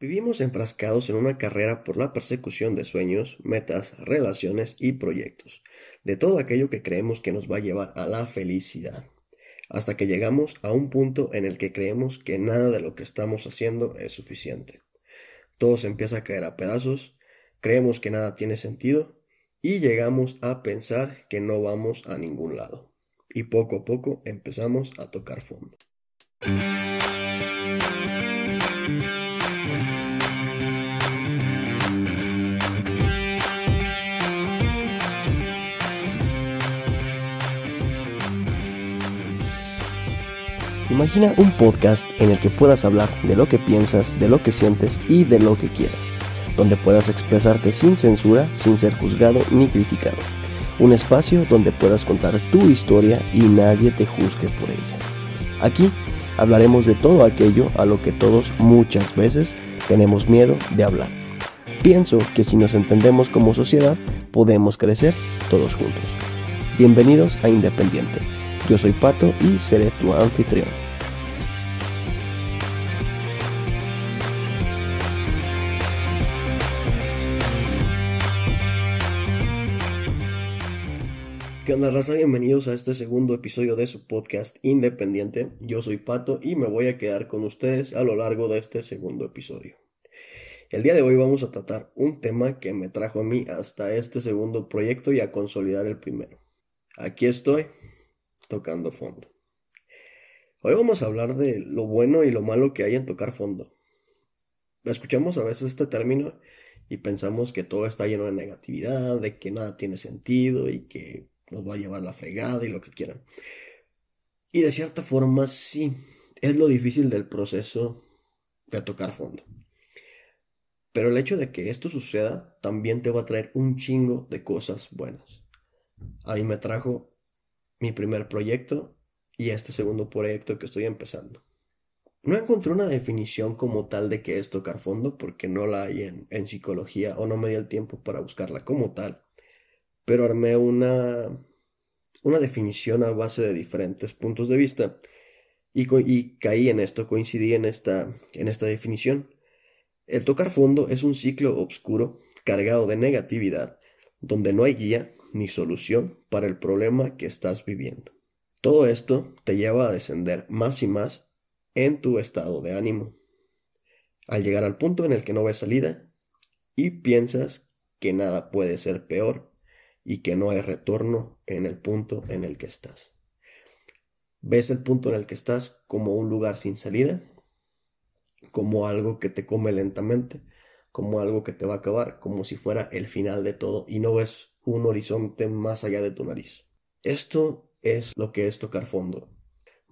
Vivimos enfrascados en una carrera por la persecución de sueños, metas, relaciones y proyectos, de todo aquello que creemos que nos va a llevar a la felicidad, hasta que llegamos a un punto en el que creemos que nada de lo que estamos haciendo es suficiente. Todo se empieza a caer a pedazos, creemos que nada tiene sentido y llegamos a pensar que no vamos a ningún lado. Y poco a poco empezamos a tocar fondo. Imagina un podcast en el que puedas hablar de lo que piensas, de lo que sientes y de lo que quieras, donde puedas expresarte sin censura, sin ser juzgado ni criticado. Un espacio donde puedas contar tu historia y nadie te juzgue por ella. Aquí hablaremos de todo aquello a lo que todos muchas veces tenemos miedo de hablar. Pienso que si nos entendemos como sociedad, podemos crecer todos juntos. Bienvenidos a Independiente. Yo soy Pato y seré tu anfitrión. ¿Qué onda, raza? Bienvenidos a este segundo episodio de su podcast independiente. Yo soy Pato y me voy a quedar con ustedes a lo largo de este segundo episodio. El día de hoy vamos a tratar un tema que me trajo a mí hasta este segundo proyecto y a consolidar el primero. Aquí estoy, tocando fondo. Hoy vamos a hablar de lo bueno y lo malo que hay en tocar fondo. Escuchamos a veces este término y pensamos que todo está lleno de negatividad, de que nada tiene sentido y que nos va a llevar la fregada y lo que quieran. Y de cierta forma sí, es lo difícil del proceso de tocar fondo. Pero el hecho de que esto suceda también te va a traer un chingo de cosas buenas. A mí me trajo mi primer proyecto y este segundo proyecto que estoy empezando. No encontré una definición como tal de qué es tocar fondo porque no la hay en, psicología o no me di el tiempo para buscarla como tal pero armé una, una definición a base de diferentes puntos de vista y, caí en esto, coincidí en esta, en esta definición. El tocar fondo es un ciclo oscuro cargado de negatividad, donde no hay guía ni solución para el problema que estás viviendo. Todo esto te lleva a descender más y más en tu estado de ánimo, al llegar al punto en el que no ves salida y piensas que nada puede ser peor y que no hay retorno en el punto en el que estás. ¿Ves el punto en el que estás como un lugar sin salida? Como algo que te come lentamente, como algo que te va a acabar, como si fuera el final de todo y no ves un horizonte más allá de tu nariz. Esto es lo que es tocar fondo.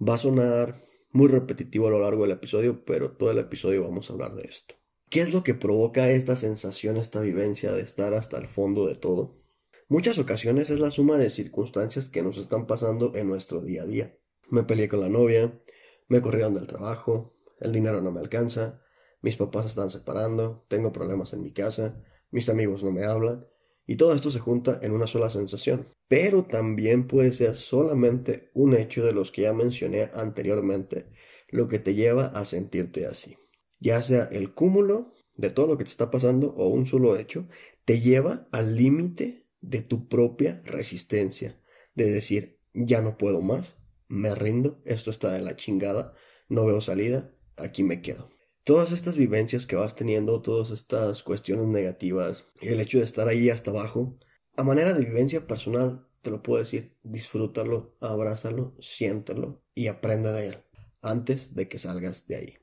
Va a sonar muy repetitivo a lo largo del episodio, pero todo el episodio vamos a hablar de esto. ¿Qué es lo que provoca esta sensación, esta vivencia de estar hasta el fondo de todo? Muchas ocasiones es la suma de circunstancias que nos están pasando en nuestro día a día. Me peleé con la novia, me corrieron del trabajo, el dinero no me alcanza, mis papás están separando, tengo problemas en mi casa, mis amigos no me hablan, y todo esto se junta en una sola sensación. Pero también puede ser solamente un hecho de los que ya mencioné anteriormente, lo que te lleva a sentirte así. Ya sea el cúmulo de todo lo que te está pasando o un solo hecho, te lleva al límite de tu propia resistencia, de decir, ya no puedo más, me rindo, esto está de la chingada, no veo salida, aquí me quedo. Todas estas vivencias que vas teniendo, todas estas cuestiones negativas, el hecho de estar ahí hasta abajo, a manera de vivencia personal, te lo puedo decir, disfrútalo, abrázalo, siéntalo y aprende de él antes de que salgas de ahí.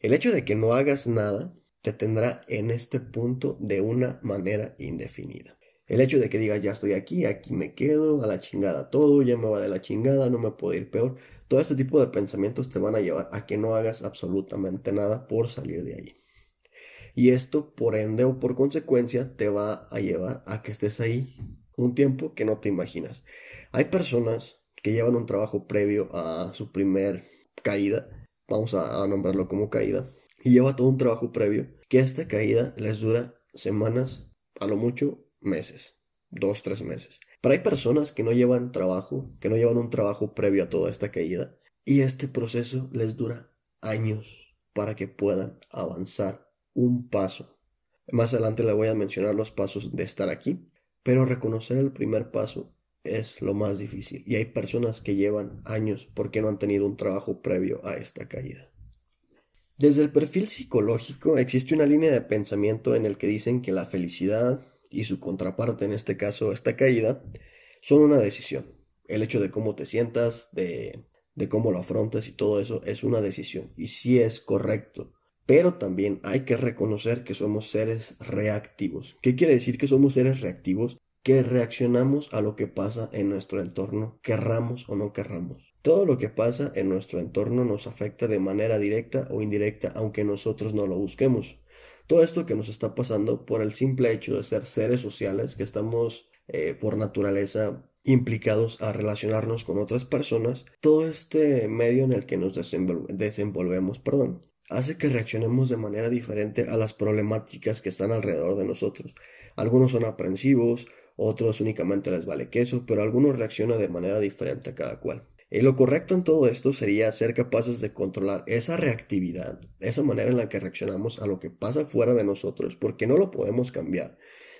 El hecho de que no hagas nada te tendrá en este punto de una manera indefinida. El hecho de que digas, ya estoy aquí, aquí me quedo, a la chingada todo, ya me va de la chingada, no me puedo ir peor. Todo este tipo de pensamientos te van a llevar a que no hagas absolutamente nada por salir de ahí. Y esto, por ende o por consecuencia, te va a llevar a que estés ahí un tiempo que no te imaginas. Hay personas que llevan un trabajo previo a su primer caída, vamos a, nombrarlo como caída, y lleva todo un trabajo previo, que esta caída les dura semanas, a lo mucho meses, dos, tres meses. Pero hay personas que no llevan trabajo, que no llevan un trabajo previo a toda esta caída, y este proceso les dura años para que puedan avanzar un paso. Más adelante le voy a mencionar los pasos de estar aquí, pero reconocer el primer paso es lo más difícil y hay personas que llevan años porque no han tenido un trabajo previo a esta caída. Desde el perfil psicológico existe una línea de pensamiento en el que dicen que la felicidad y su contraparte, en este caso esta caída, son una decisión. El hecho de cómo te sientas, de, de cómo lo afrontas y todo eso es una decisión. Y sí es correcto. Pero también hay que reconocer que somos seres reactivos. ¿Qué quiere decir que somos seres reactivos? Que reaccionamos a lo que pasa en nuestro entorno, querramos o no querramos. Todo lo que pasa en nuestro entorno nos afecta de manera directa o indirecta, aunque nosotros no lo busquemos. Todo esto que nos está pasando por el simple hecho de ser seres sociales, que estamos eh, por naturaleza implicados a relacionarnos con otras personas, todo este medio en el que nos desenvolvemos, perdón, hace que reaccionemos de manera diferente a las problemáticas que están alrededor de nosotros. Algunos son aprensivos, otros únicamente les vale queso, pero algunos reaccionan de manera diferente a cada cual. Y lo correcto en todo esto sería ser capaces de controlar esa reactividad, esa manera en la que reaccionamos a lo que pasa fuera de nosotros, porque no lo podemos cambiar.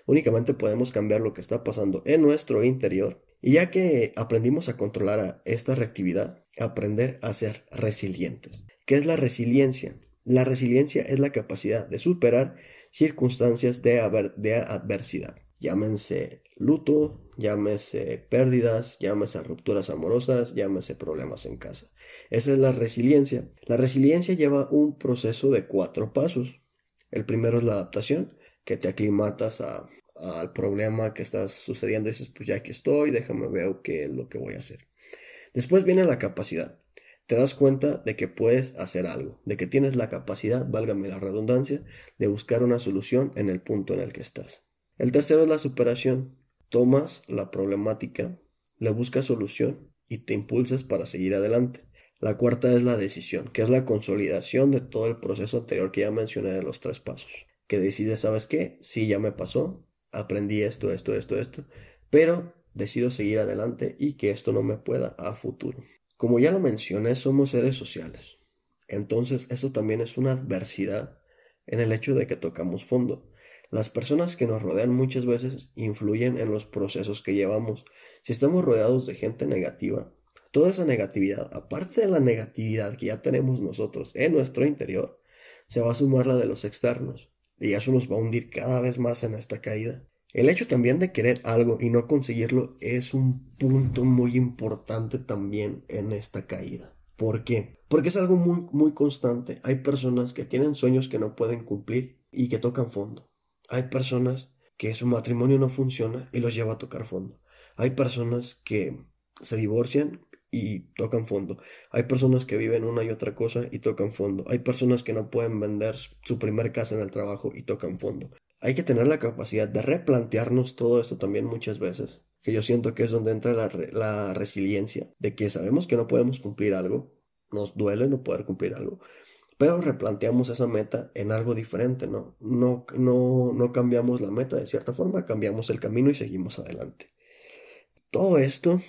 Únicamente podemos cambiar lo que está pasando en nuestro interior. Y ya que aprendimos a controlar esta reactividad, aprender a ser resilientes. ¿Qué es la resiliencia? La resiliencia es la capacidad de superar circunstancias de adversidad. Llámense luto, llámese pérdidas, llámese rupturas amorosas, llámese problemas en casa. Esa es la resiliencia. La resiliencia lleva un proceso de cuatro pasos. El primero es la adaptación, que te aclimatas al problema que está sucediendo y dices, pues ya aquí estoy, déjame ver qué es lo que voy a hacer. Después viene la capacidad. Te das cuenta de que puedes hacer algo, de que tienes la capacidad, válgame la redundancia, de buscar una solución en el punto en el que estás. El tercero es la superación tomas la problemática, le buscas solución y te impulsas para seguir adelante. La cuarta es la decisión, que es la consolidación de todo el proceso anterior que ya mencioné de los tres pasos. Que decides, ¿sabes qué? Sí, ya me pasó, aprendí esto, esto, esto, esto, pero decido seguir adelante y que esto no me pueda a futuro. Como ya lo mencioné, somos seres sociales. Entonces, eso también es una adversidad en el hecho de que tocamos fondo. Las personas que nos rodean muchas veces influyen en los procesos que llevamos. Si estamos rodeados de gente negativa, toda esa negatividad, aparte de la negatividad que ya tenemos nosotros en nuestro interior, se va a sumar la de los externos. Y eso nos va a hundir cada vez más en esta caída. El hecho también de querer algo y no conseguirlo es un punto muy importante también en esta caída. ¿Por qué? Porque es algo muy, muy constante. Hay personas que tienen sueños que no pueden cumplir y que tocan fondo. Hay personas que su matrimonio no funciona y los lleva a tocar fondo. Hay personas que se divorcian y tocan fondo. Hay personas que viven una y otra cosa y tocan fondo. Hay personas que no pueden vender su primer casa en el trabajo y tocan fondo. Hay que tener la capacidad de replantearnos todo esto también muchas veces. Que yo siento que es donde entra la, la resiliencia, de que sabemos que no podemos cumplir algo, nos duele no poder cumplir algo, pero replanteamos esa meta en algo diferente, ¿no? No, no, no cambiamos la meta de cierta forma, cambiamos el camino y seguimos adelante. Todo esto,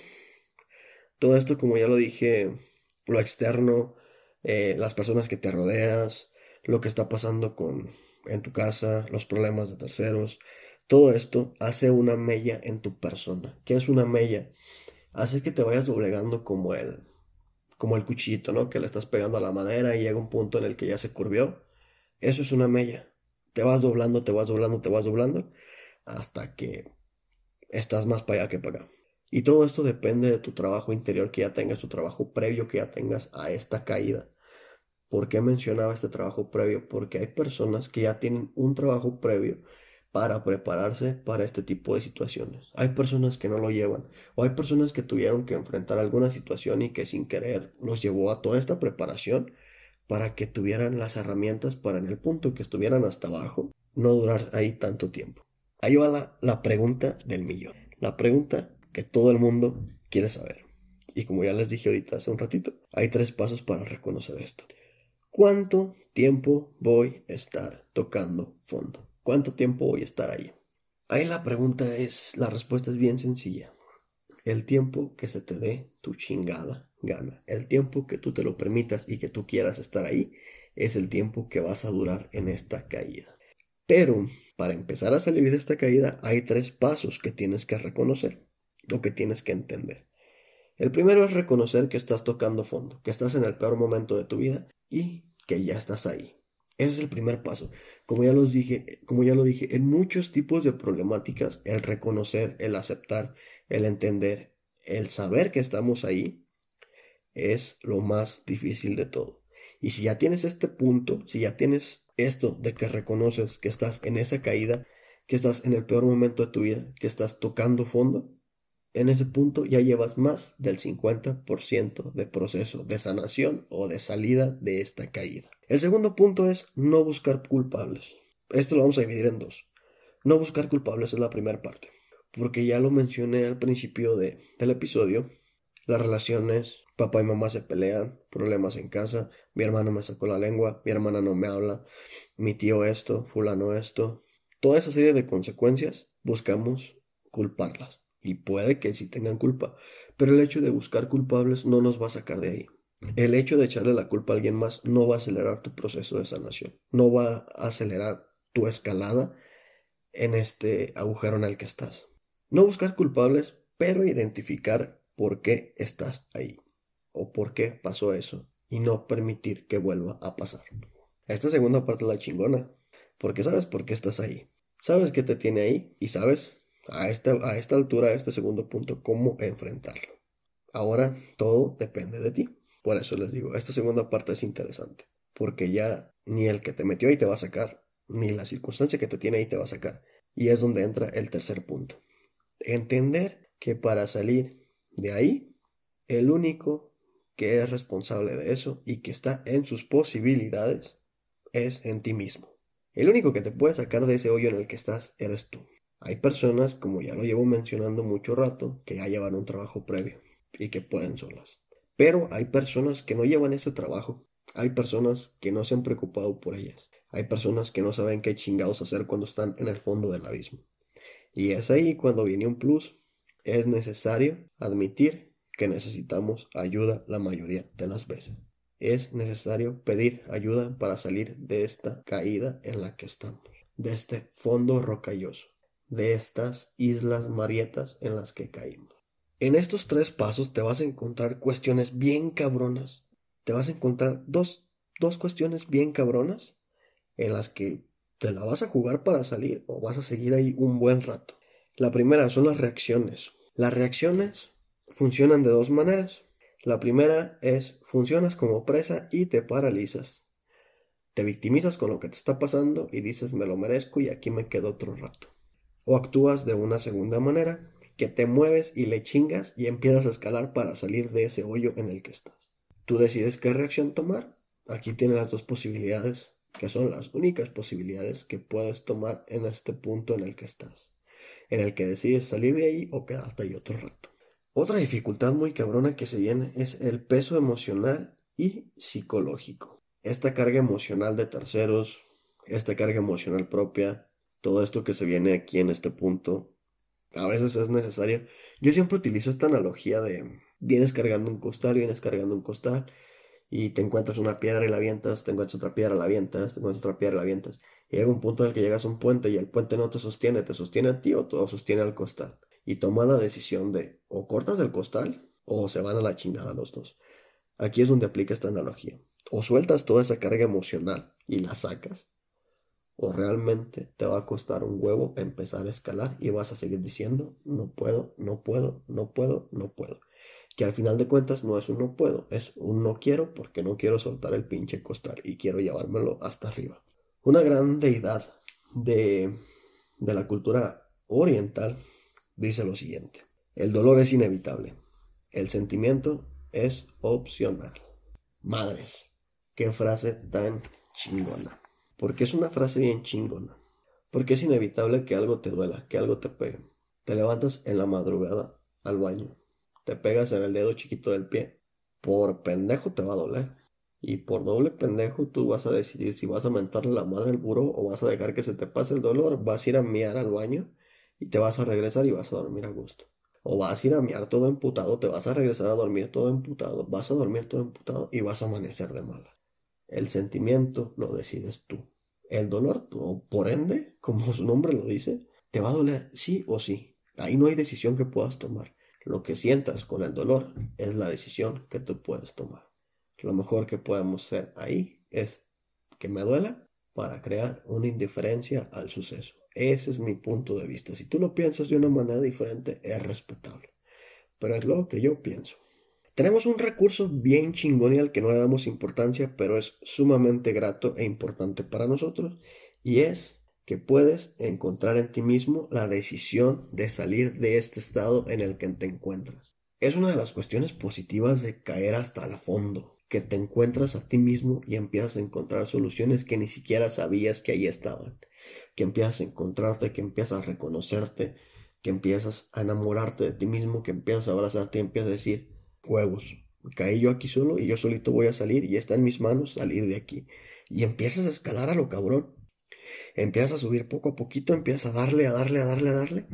todo esto, como ya lo dije, lo externo, eh, las personas que te rodeas, lo que está pasando con, en tu casa, los problemas de terceros, todo esto hace una mella en tu persona. ¿Qué es una mella? Hace que te vayas doblegando como él como el cuchillito, ¿no? Que le estás pegando a la madera y llega un punto en el que ya se curvió. Eso es una mella. Te vas doblando, te vas doblando, te vas doblando, hasta que estás más para allá que para acá. Y todo esto depende de tu trabajo interior que ya tengas, tu trabajo previo que ya tengas a esta caída. ¿Por qué mencionaba este trabajo previo? Porque hay personas que ya tienen un trabajo previo para prepararse para este tipo de situaciones. Hay personas que no lo llevan o hay personas que tuvieron que enfrentar alguna situación y que sin querer los llevó a toda esta preparación para que tuvieran las herramientas para en el punto que estuvieran hasta abajo no durar ahí tanto tiempo. Ahí va la, la pregunta del millón. La pregunta que todo el mundo quiere saber. Y como ya les dije ahorita hace un ratito, hay tres pasos para reconocer esto. ¿Cuánto tiempo voy a estar tocando fondo? ¿Cuánto tiempo voy a estar ahí? Ahí la pregunta es, la respuesta es bien sencilla. El tiempo que se te dé tu chingada gana. El tiempo que tú te lo permitas y que tú quieras estar ahí, es el tiempo que vas a durar en esta caída. Pero para empezar a salir de esta caída hay tres pasos que tienes que reconocer o que tienes que entender. El primero es reconocer que estás tocando fondo, que estás en el peor momento de tu vida y que ya estás ahí. Ese es el primer paso. Como ya, los dije, como ya lo dije, en muchos tipos de problemáticas, el reconocer, el aceptar, el entender, el saber que estamos ahí, es lo más difícil de todo. Y si ya tienes este punto, si ya tienes esto de que reconoces que estás en esa caída, que estás en el peor momento de tu vida, que estás tocando fondo, en ese punto ya llevas más del 50% de proceso de sanación o de salida de esta caída. El segundo punto es no buscar culpables. Esto lo vamos a dividir en dos. No buscar culpables es la primera parte. Porque ya lo mencioné al principio de, del episodio. Las relaciones, papá y mamá se pelean, problemas en casa, mi hermano me sacó la lengua, mi hermana no me habla, mi tío esto, fulano esto. Toda esa serie de consecuencias buscamos culparlas y puede que sí tengan culpa, pero el hecho de buscar culpables no nos va a sacar de ahí. El hecho de echarle la culpa a alguien más no va a acelerar tu proceso de sanación, no va a acelerar tu escalada en este agujero en el que estás. No buscar culpables, pero identificar por qué estás ahí o por qué pasó eso y no permitir que vuelva a pasar. Esta segunda parte es la chingona, porque sabes por qué estás ahí, sabes qué te tiene ahí y sabes a esta, a esta altura, a este segundo punto, cómo enfrentarlo. Ahora todo depende de ti. Por eso les digo, esta segunda parte es interesante, porque ya ni el que te metió ahí te va a sacar, ni la circunstancia que te tiene ahí te va a sacar. Y es donde entra el tercer punto. Entender que para salir de ahí, el único que es responsable de eso y que está en sus posibilidades es en ti mismo. El único que te puede sacar de ese hoyo en el que estás eres tú. Hay personas, como ya lo llevo mencionando mucho rato, que ya llevan un trabajo previo y que pueden solas. Pero hay personas que no llevan ese trabajo. Hay personas que no se han preocupado por ellas. Hay personas que no saben qué chingados hacer cuando están en el fondo del abismo. Y es ahí cuando viene un plus. Es necesario admitir que necesitamos ayuda la mayoría de las veces. Es necesario pedir ayuda para salir de esta caída en la que estamos, de este fondo rocalloso de estas islas marietas en las que caímos. En estos tres pasos te vas a encontrar cuestiones bien cabronas. Te vas a encontrar dos, dos cuestiones bien cabronas en las que te la vas a jugar para salir o vas a seguir ahí un buen rato. La primera son las reacciones. Las reacciones funcionan de dos maneras. La primera es funcionas como presa y te paralizas. Te victimizas con lo que te está pasando y dices me lo merezco y aquí me quedo otro rato. O actúas de una segunda manera, que te mueves y le chingas y empiezas a escalar para salir de ese hoyo en el que estás. Tú decides qué reacción tomar. Aquí tienes las dos posibilidades, que son las únicas posibilidades que puedes tomar en este punto en el que estás, en el que decides salir de ahí o quedarte ahí otro rato. Otra dificultad muy cabrona que se viene es el peso emocional y psicológico. Esta carga emocional de terceros, esta carga emocional propia, todo esto que se viene aquí en este punto, a veces es necesario. Yo siempre utilizo esta analogía de vienes cargando un costal, vienes cargando un costal y te encuentras una piedra y la avientas, te encuentras otra piedra, la avientas, te encuentras otra piedra, la avientas. Y llega un punto en el que llegas a un puente y el puente no te sostiene, te sostiene a ti o todo sostiene al costal. Y toma la decisión de o cortas el costal o se van a la chingada los dos. Aquí es donde aplica esta analogía. O sueltas toda esa carga emocional y la sacas, o realmente te va a costar un huevo empezar a escalar y vas a seguir diciendo no puedo, no puedo, no puedo, no puedo. Que al final de cuentas no es un no puedo, es un no quiero porque no quiero soltar el pinche costal y quiero llevármelo hasta arriba. Una gran deidad de, de la cultura oriental dice lo siguiente. El dolor es inevitable. El sentimiento es opcional. Madres, qué frase tan chingona. Porque es una frase bien chingona. Porque es inevitable que algo te duela, que algo te pegue. Te levantas en la madrugada al baño. Te pegas en el dedo chiquito del pie. Por pendejo te va a doler. Y por doble pendejo tú vas a decidir si vas a mentarle la madre al burro o vas a dejar que se te pase el dolor. Vas a ir a miar al baño y te vas a regresar y vas a dormir a gusto. O vas a ir a miar todo emputado, te vas a regresar a dormir todo emputado, vas a dormir todo emputado y vas a amanecer de mala. El sentimiento lo decides tú. El dolor, por ende, como su nombre lo dice, te va a doler sí o sí. Ahí no hay decisión que puedas tomar. Lo que sientas con el dolor es la decisión que tú puedes tomar. Lo mejor que podemos hacer ahí es que me duela para crear una indiferencia al suceso. Ese es mi punto de vista. Si tú lo piensas de una manera diferente, es respetable. Pero es lo que yo pienso. Tenemos un recurso bien chingón y al que no le damos importancia, pero es sumamente grato e importante para nosotros. Y es que puedes encontrar en ti mismo la decisión de salir de este estado en el que te encuentras. Es una de las cuestiones positivas de caer hasta el fondo, que te encuentras a ti mismo y empiezas a encontrar soluciones que ni siquiera sabías que ahí estaban, que empiezas a encontrarte, que empiezas a reconocerte, que empiezas a enamorarte de ti mismo, que empiezas a abrazarte y empiezas a decir, huevos, caí yo aquí solo y yo solito voy a salir y está en mis manos salir de aquí. Y empiezas a escalar a lo cabrón. Empiezas a subir poco a poquito, empiezas a darle, a darle, a darle, a darle.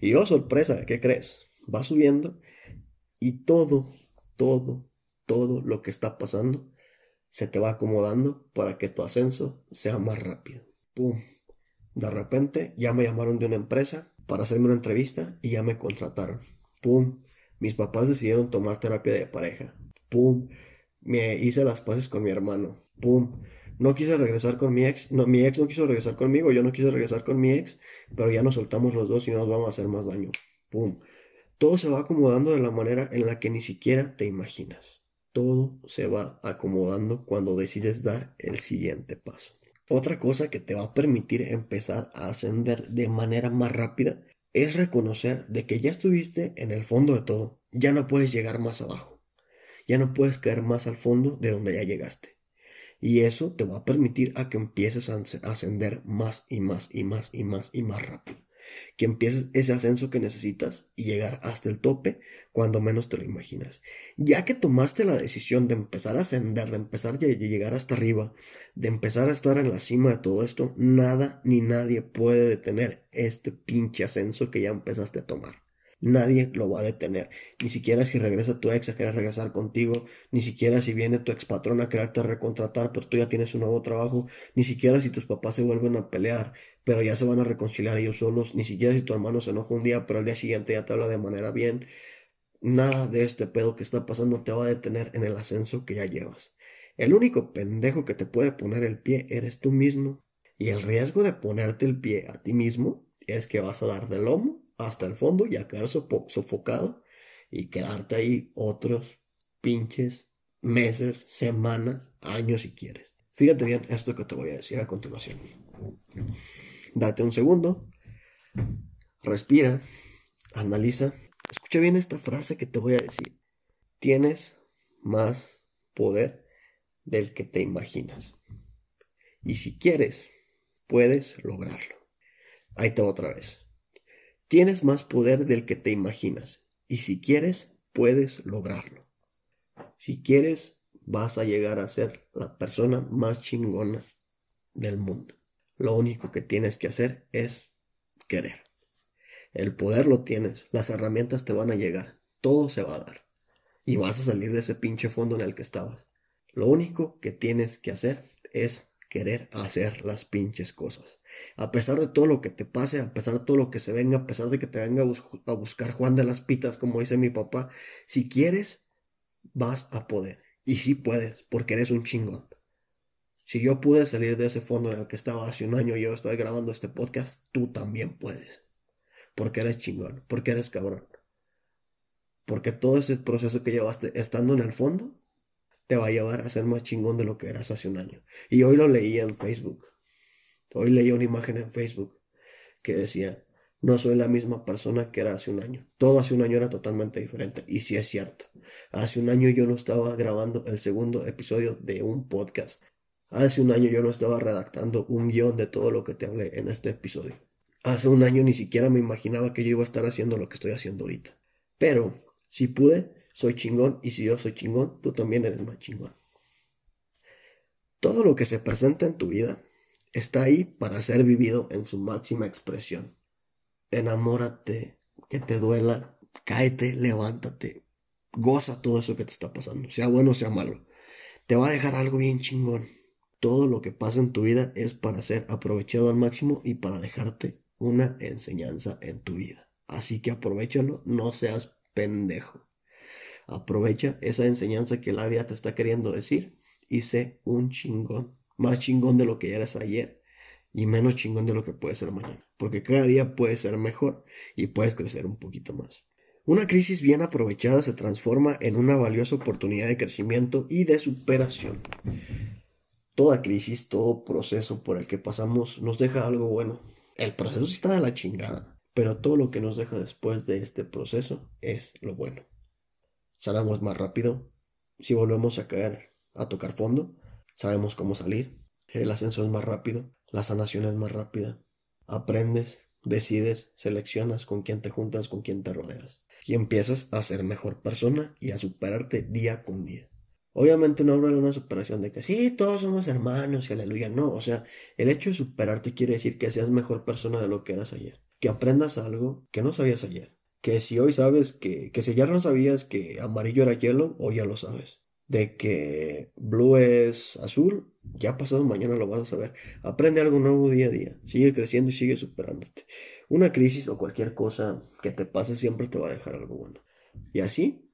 Y oh, sorpresa, ¿qué crees? Va subiendo y todo, todo, todo lo que está pasando se te va acomodando para que tu ascenso sea más rápido. ¡Pum! De repente ya me llamaron de una empresa para hacerme una entrevista y ya me contrataron. ¡Pum! Mis papás decidieron tomar terapia de pareja. ¡Pum! Me hice las paces con mi hermano. ¡Pum! No quise regresar con mi ex. No, mi ex no quiso regresar conmigo. Yo no quise regresar con mi ex. Pero ya nos soltamos los dos y no nos vamos a hacer más daño. ¡Pum! Todo se va acomodando de la manera en la que ni siquiera te imaginas. Todo se va acomodando cuando decides dar el siguiente paso. Otra cosa que te va a permitir empezar a ascender de manera más rápida es reconocer de que ya estuviste en el fondo de todo, ya no puedes llegar más abajo, ya no puedes caer más al fondo de donde ya llegaste. Y eso te va a permitir a que empieces a ascender más y más y más y más y más rápido que empieces ese ascenso que necesitas y llegar hasta el tope cuando menos te lo imaginas. Ya que tomaste la decisión de empezar a ascender, de empezar a llegar hasta arriba, de empezar a estar en la cima de todo esto, nada ni nadie puede detener este pinche ascenso que ya empezaste a tomar. Nadie lo va a detener. Ni siquiera si regresa tu ex a querer regresar contigo. Ni siquiera si viene tu ex patrón a quererte recontratar, pero tú ya tienes un nuevo trabajo. Ni siquiera si tus papás se vuelven a pelear, pero ya se van a reconciliar ellos solos. Ni siquiera si tu hermano se enoja un día, pero al día siguiente ya te habla de manera bien. Nada de este pedo que está pasando te va a detener en el ascenso que ya llevas. El único pendejo que te puede poner el pie eres tú mismo. Y el riesgo de ponerte el pie a ti mismo es que vas a dar de lomo hasta el fondo y a quedar sofocado y quedarte ahí otros pinches meses, semanas, años si quieres. Fíjate bien esto que te voy a decir a continuación. Date un segundo, respira, analiza, escucha bien esta frase que te voy a decir. Tienes más poder del que te imaginas. Y si quieres, puedes lograrlo. Ahí te va otra vez. Tienes más poder del que te imaginas y si quieres, puedes lograrlo. Si quieres, vas a llegar a ser la persona más chingona del mundo. Lo único que tienes que hacer es querer. El poder lo tienes, las herramientas te van a llegar, todo se va a dar. Y vas a salir de ese pinche fondo en el que estabas. Lo único que tienes que hacer es querer hacer las pinches cosas. A pesar de todo lo que te pase, a pesar de todo lo que se venga, a pesar de que te venga a, buscar Juan de las Pitas, como dice mi papá, si quieres, vas a poder. Y sí puedes, porque eres un chingón. Si yo pude salir de ese fondo en el que estaba hace un año y yo estoy grabando este podcast, tú también puedes. Porque eres chingón, porque eres cabrón. Porque todo ese proceso que llevaste estando en el fondo te va a llevar a ser más chingón de lo que eras hace un año. Y hoy lo leí en Facebook. Hoy leí una imagen en Facebook que decía, no soy la misma persona que era hace un año. Todo hace un año era totalmente diferente. Y sí es cierto. Hace un año yo no estaba grabando el segundo episodio de un podcast. Hace un año yo no estaba redactando un guion de todo lo que te hablé en este episodio. Hace un año ni siquiera me imaginaba que yo iba a estar haciendo lo que estoy haciendo ahorita. Pero, si pude, soy chingón y si yo soy chingón, tú también eres más chingón. Todo lo que se presenta en tu vida está ahí para ser vivido en su máxima expresión. Enamórate, que te duela, cáete, levántate, goza todo eso que te está pasando, sea bueno o sea malo. Te va a dejar algo bien chingón. todo lo que pasa en tu vida es para ser aprovechado al máximo y para dejarte una enseñanza en tu vida. Así que aprovechalo, no seas pendejo. Aprovecha esa enseñanza que la vida te está queriendo decir y sé un chingón. Más chingón de lo que eras ayer y menos chingón de lo que puede ser mañana. Porque cada día puede ser mejor y puedes crecer un poquito más. Una crisis bien aprovechada se transforma en una valiosa oportunidad de crecimiento y de superación. Toda crisis, todo proceso por el que pasamos nos deja algo bueno. El proceso está de la chingada, pero todo lo que nos deja después de este proceso es lo bueno. Sanamos más rápido. Si volvemos a caer, a tocar fondo, sabemos cómo salir. El ascenso es más rápido, la sanación es más rápida. Aprendes, decides, seleccionas con quién te juntas, con quién te rodeas. Y empiezas a ser mejor persona y a superarte día con día. Obviamente no hablo de una superación de que sí, todos somos hermanos y aleluya. No, o sea, el hecho de superarte quiere decir que seas mejor persona de lo que eras ayer. Que aprendas algo que no sabías ayer. Que si hoy sabes que, que si ayer no sabías que amarillo era hielo, hoy ya lo sabes. De que blue es azul, ya pasado mañana lo vas a saber. Aprende algo nuevo día a día. Sigue creciendo y sigue superándote. Una crisis o cualquier cosa que te pase siempre te va a dejar algo bueno. Y así,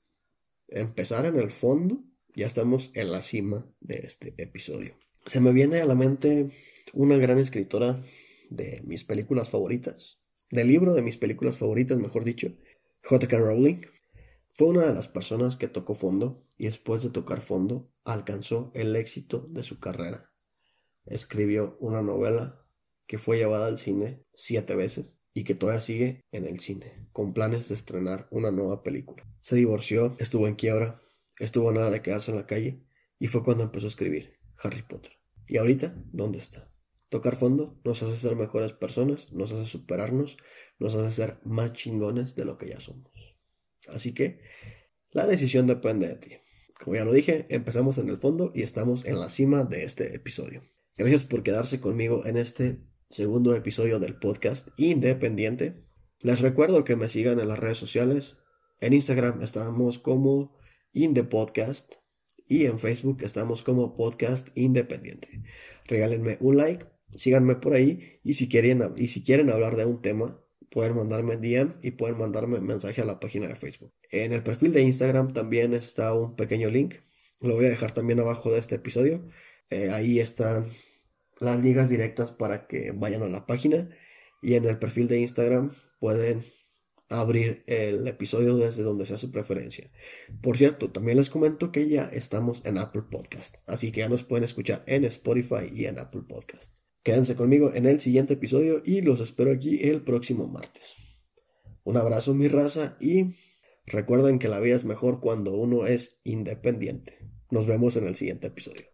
empezar en el fondo ya estamos en la cima de este episodio. Se me viene a la mente una gran escritora de mis películas favoritas, del libro de mis películas favoritas, mejor dicho, J.K. Rowling. Fue una de las personas que tocó fondo y después de tocar fondo alcanzó el éxito de su carrera. Escribió una novela que fue llevada al cine siete veces y que todavía sigue en el cine, con planes de estrenar una nueva película. Se divorció, estuvo en quiebra, estuvo nada de quedarse en la calle y fue cuando empezó a escribir Harry Potter. ¿Y ahorita dónde está? Tocar fondo nos hace ser mejores personas, nos hace superarnos, nos hace ser más chingones de lo que ya somos. Así que la decisión depende de ti. Como ya lo dije, empezamos en el fondo y estamos en la cima de este episodio. Gracias por quedarse conmigo en este segundo episodio del podcast independiente. Les recuerdo que me sigan en las redes sociales. En Instagram estamos como in the podcast y en Facebook estamos como podcast independiente. Regálenme un like, síganme por ahí y si quieren, y si quieren hablar de un tema, pueden mandarme DM y pueden mandarme mensaje a la página de Facebook. En el perfil de Instagram también está un pequeño link. Lo voy a dejar también abajo de este episodio. Eh, ahí están las ligas directas para que vayan a la página. Y en el perfil de Instagram pueden abrir el episodio desde donde sea su preferencia. Por cierto, también les comento que ya estamos en Apple Podcast, así que ya nos pueden escuchar en Spotify y en Apple Podcast. Quédense conmigo en el siguiente episodio y los espero aquí el próximo martes. Un abrazo mi raza y recuerden que la vida es mejor cuando uno es independiente. Nos vemos en el siguiente episodio.